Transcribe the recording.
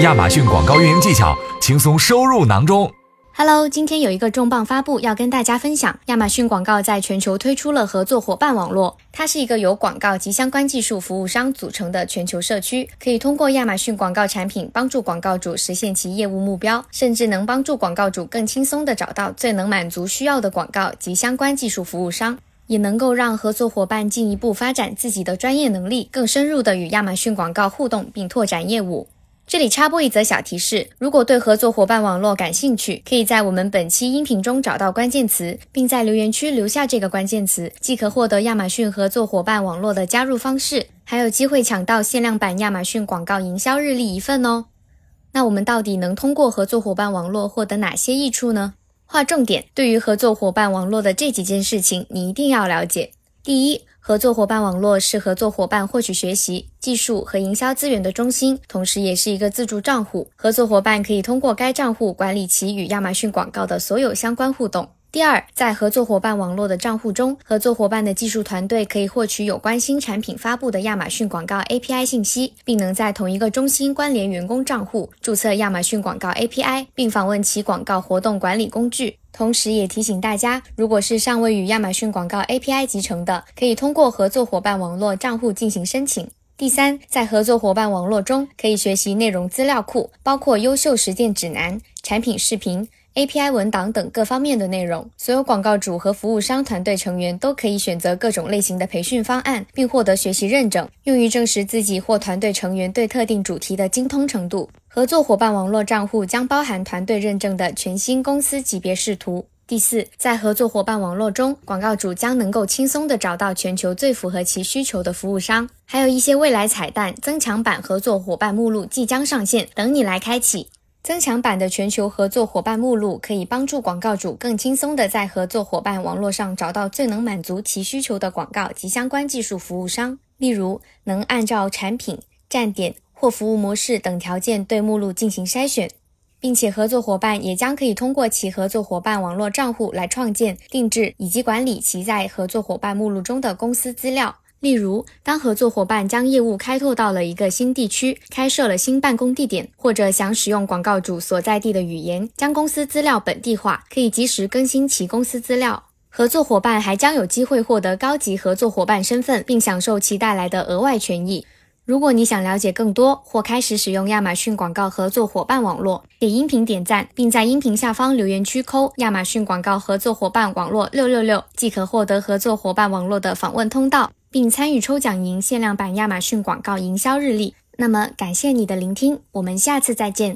亚马逊广告运营技巧，轻松收入囊中。Hello，今天有一个重磅发布要跟大家分享。亚马逊广告在全球推出了合作伙伴网络，它是一个由广告及相关技术服务商组成的全球社区，可以通过亚马逊广告产品帮助广告主实现其业务目标，甚至能帮助广告主更轻松地找到最能满足需要的广告及相关技术服务商，也能够让合作伙伴进一步发展自己的专业能力，更深入地与亚马逊广告互动并拓展业务。这里插播一则小提示：如果对合作伙伴网络感兴趣，可以在我们本期音频中找到关键词，并在留言区留下这个关键词，即可获得亚马逊合作伙伴网络的加入方式，还有机会抢到限量版亚马逊广告营销日历一份哦。那我们到底能通过合作伙伴网络获得哪些益处呢？划重点，对于合作伙伴网络的这几件事情，你一定要了解。第一，合作伙伴网络是合作伙伴获取学习、技术和营销资源的中心，同时也是一个自助账户。合作伙伴可以通过该账户管理其与亚马逊广告的所有相关互动。第二，在合作伙伴网络的账户中，合作伙伴的技术团队可以获取有关新产品发布的亚马逊广告 API 信息，并能在同一个中心关联员工账户，注册亚马逊广告 API，并访问其广告活动管理工具。同时，也提醒大家，如果是尚未与亚马逊广告 API 集成的，可以通过合作伙伴网络账户进行申请。第三，在合作伙伴网络中，可以学习内容资料库，包括优秀实践指南、产品视频。API 文档等各方面的内容，所有广告主和服务商团队成员都可以选择各种类型的培训方案，并获得学习认证，用于证实自己或团队成员对特定主题的精通程度。合作伙伴网络账户将包含团队认证的全新公司级别视图。第四，在合作伙伴网络中，广告主将能够轻松地找到全球最符合其需求的服务商，还有一些未来彩蛋、增强版合作伙伴目录即将上线，等你来开启。增强版的全球合作伙伴目录可以帮助广告主更轻松地在合作伙伴网络上找到最能满足其需求的广告及相关技术服务商。例如，能按照产品、站点或服务模式等条件对目录进行筛选，并且合作伙伴也将可以通过其合作伙伴网络账户来创建、定制以及管理其在合作伙伴目录中的公司资料。例如，当合作伙伴将业务开拓到了一个新地区，开设了新办公地点，或者想使用广告主所在地的语言，将公司资料本地化，可以及时更新其公司资料。合作伙伴还将有机会获得高级合作伙伴身份，并享受其带来的额外权益。如果你想了解更多或开始使用亚马逊广告合作伙伴网络，给音频点赞，并在音频下方留言区扣亚马逊广告合作伙伴网络六六六，即可获得合作伙伴网络的访问通道。并参与抽奖赢限量版亚马逊广告营销日历。那么，感谢你的聆听，我们下次再见。